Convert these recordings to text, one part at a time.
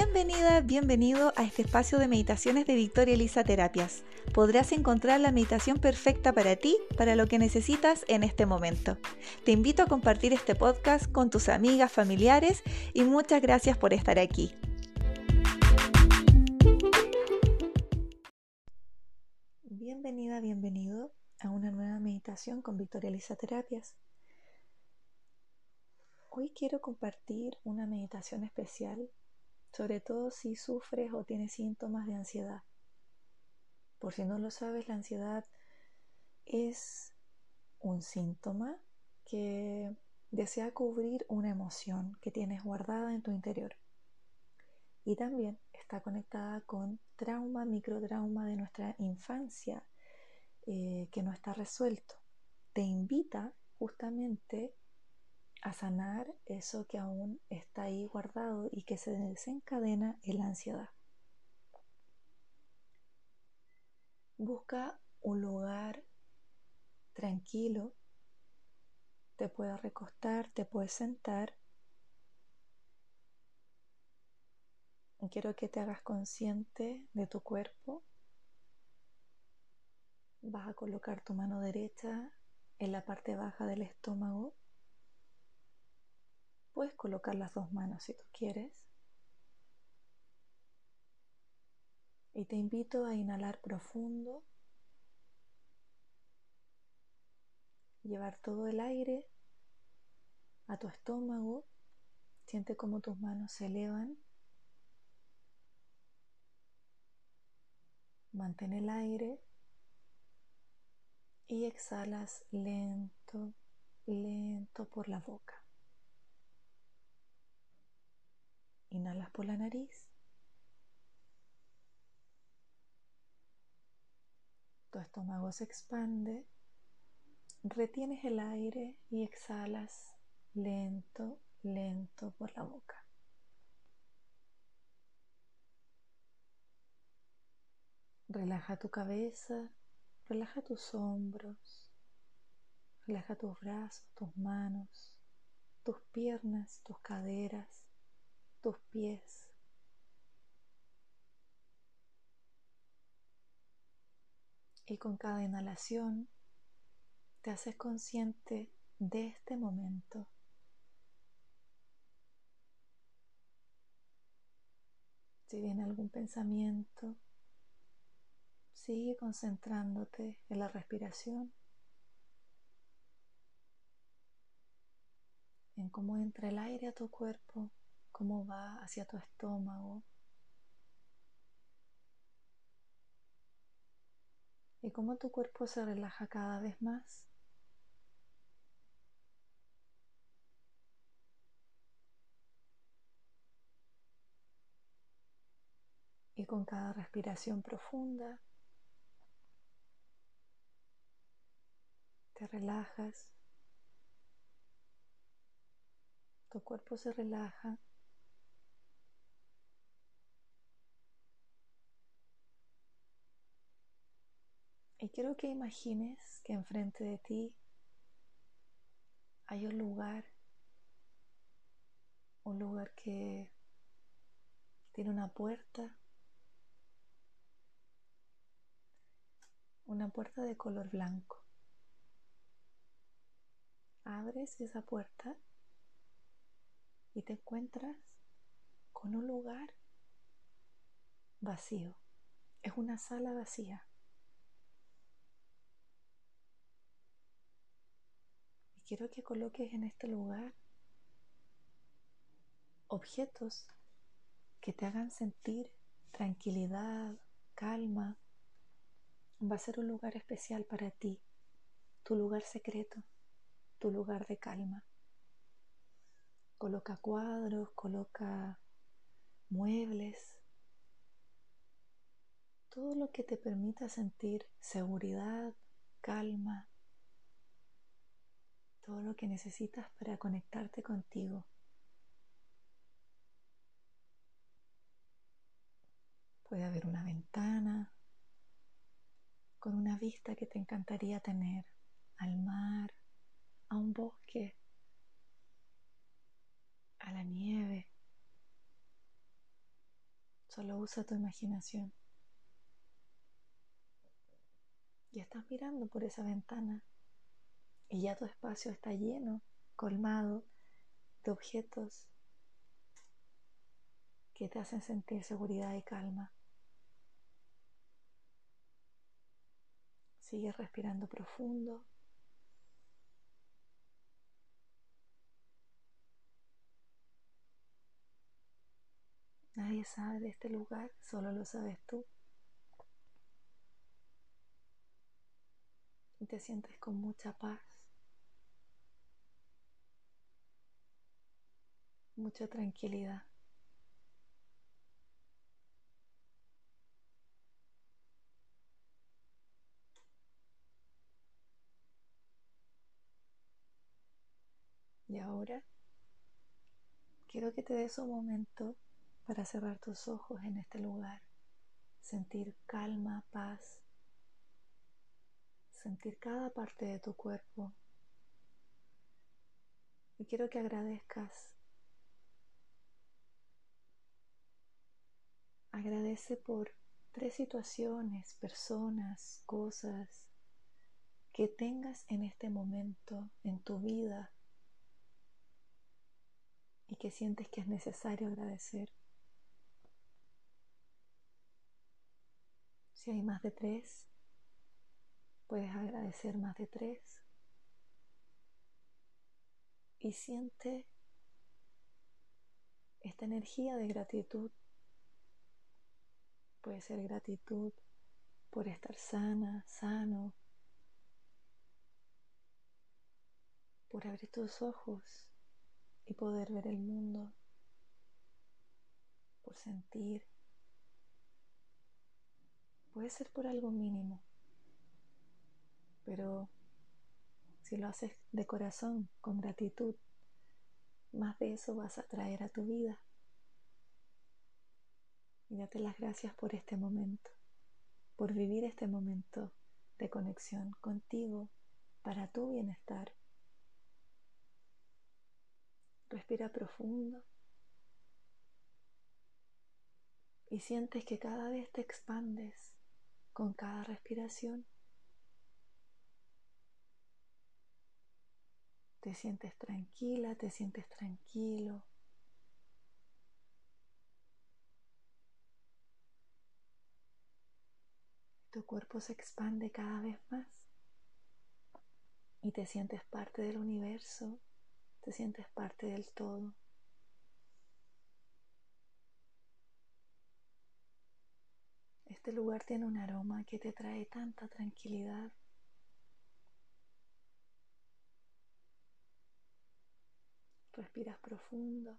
Bienvenida, bienvenido a este espacio de meditaciones de Victoria Elisa Terapias. Podrás encontrar la meditación perfecta para ti, para lo que necesitas en este momento. Te invito a compartir este podcast con tus amigas, familiares y muchas gracias por estar aquí. Bienvenida, bienvenido a una nueva meditación con Victoria Elisa Terapias. Hoy quiero compartir una meditación especial sobre todo si sufres o tienes síntomas de ansiedad. Por si no lo sabes, la ansiedad es un síntoma que desea cubrir una emoción que tienes guardada en tu interior. Y también está conectada con trauma, microtrauma de nuestra infancia eh, que no está resuelto. Te invita justamente a sanar eso que aún está ahí guardado y que se desencadena en la ansiedad. Busca un lugar tranquilo, te puedes recostar, te puedes sentar. Quiero que te hagas consciente de tu cuerpo. Vas a colocar tu mano derecha en la parte baja del estómago Puedes colocar las dos manos si tú quieres. Y te invito a inhalar profundo. Llevar todo el aire a tu estómago. Siente cómo tus manos se elevan. Mantén el aire y exhalas lento, lento por la boca. Inhalas por la nariz. Tu estómago se expande. Retienes el aire y exhalas lento, lento por la boca. Relaja tu cabeza, relaja tus hombros, relaja tus brazos, tus manos, tus piernas, tus caderas tus pies. Y con cada inhalación te haces consciente de este momento. Si viene algún pensamiento, sigue concentrándote en la respiración, en cómo entra el aire a tu cuerpo cómo va hacia tu estómago. Y cómo tu cuerpo se relaja cada vez más. Y con cada respiración profunda te relajas, tu cuerpo se relaja quiero que imagines que enfrente de ti hay un lugar, un lugar que tiene una puerta, una puerta de color blanco. Abres esa puerta y te encuentras con un lugar vacío. Es una sala vacía. Quiero que coloques en este lugar objetos que te hagan sentir tranquilidad, calma. Va a ser un lugar especial para ti, tu lugar secreto, tu lugar de calma. Coloca cuadros, coloca muebles, todo lo que te permita sentir seguridad, calma, que necesitas para conectarte contigo. Puede haber una ventana con una vista que te encantaría tener al mar, a un bosque, a la nieve. Solo usa tu imaginación. Y estás mirando por esa ventana y ya tu espacio está lleno, colmado de objetos que te hacen sentir seguridad y calma. Sigue respirando profundo. Nadie sabe de este lugar, solo lo sabes tú. Te sientes con mucha paz, mucha tranquilidad. Y ahora quiero que te des un momento para cerrar tus ojos en este lugar, sentir calma, paz, sentir cada parte de tu cuerpo. Y quiero que agradezcas. Agradece por tres situaciones, personas, cosas que tengas en este momento en tu vida y que sientes que es necesario agradecer. Si hay más de tres, puedes agradecer más de tres. Y siente esta energía de gratitud. Puede ser gratitud por estar sana, sano, por abrir tus ojos y poder ver el mundo, por sentir Puede ser por algo mínimo, pero si lo haces de corazón, con gratitud, más de eso vas a traer a tu vida. Y date las gracias por este momento, por vivir este momento de conexión contigo para tu bienestar. Respira profundo y sientes que cada vez te expandes con cada respiración. Te sientes tranquila, te sientes tranquilo. Tu cuerpo se expande cada vez más y te sientes parte del universo, te sientes parte del todo. Este lugar tiene un aroma que te trae tanta tranquilidad. Respiras profundo.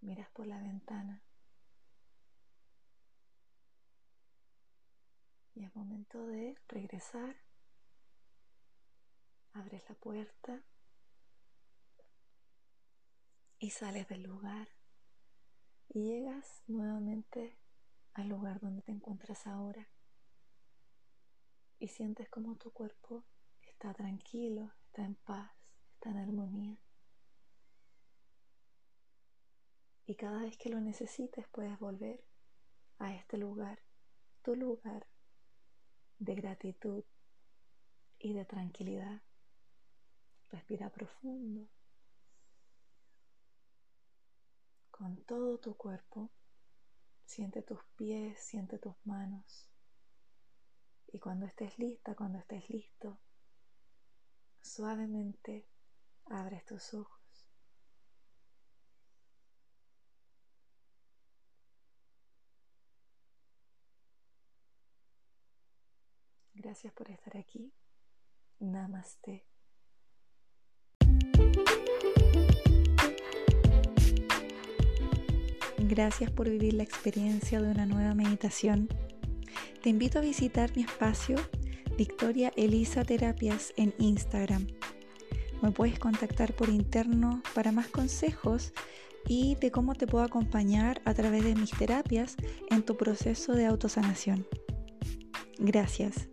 Miras por la ventana. Y es momento de regresar. Abres la puerta y sales del lugar y llegas nuevamente al lugar donde te encuentras ahora y sientes como tu cuerpo está tranquilo, está en paz, está en armonía. Y cada vez que lo necesites puedes volver a este lugar, tu lugar de gratitud y de tranquilidad. Respira profundo. con todo tu cuerpo. Siente tus pies, siente tus manos. Y cuando estés lista, cuando estés listo, suavemente abres tus ojos. Gracias por estar aquí. Namaste. Gracias por vivir la experiencia de una nueva meditación. Te invito a visitar mi espacio Victoria Elisa Terapias en Instagram. Me puedes contactar por interno para más consejos y de cómo te puedo acompañar a través de mis terapias en tu proceso de autosanación. Gracias.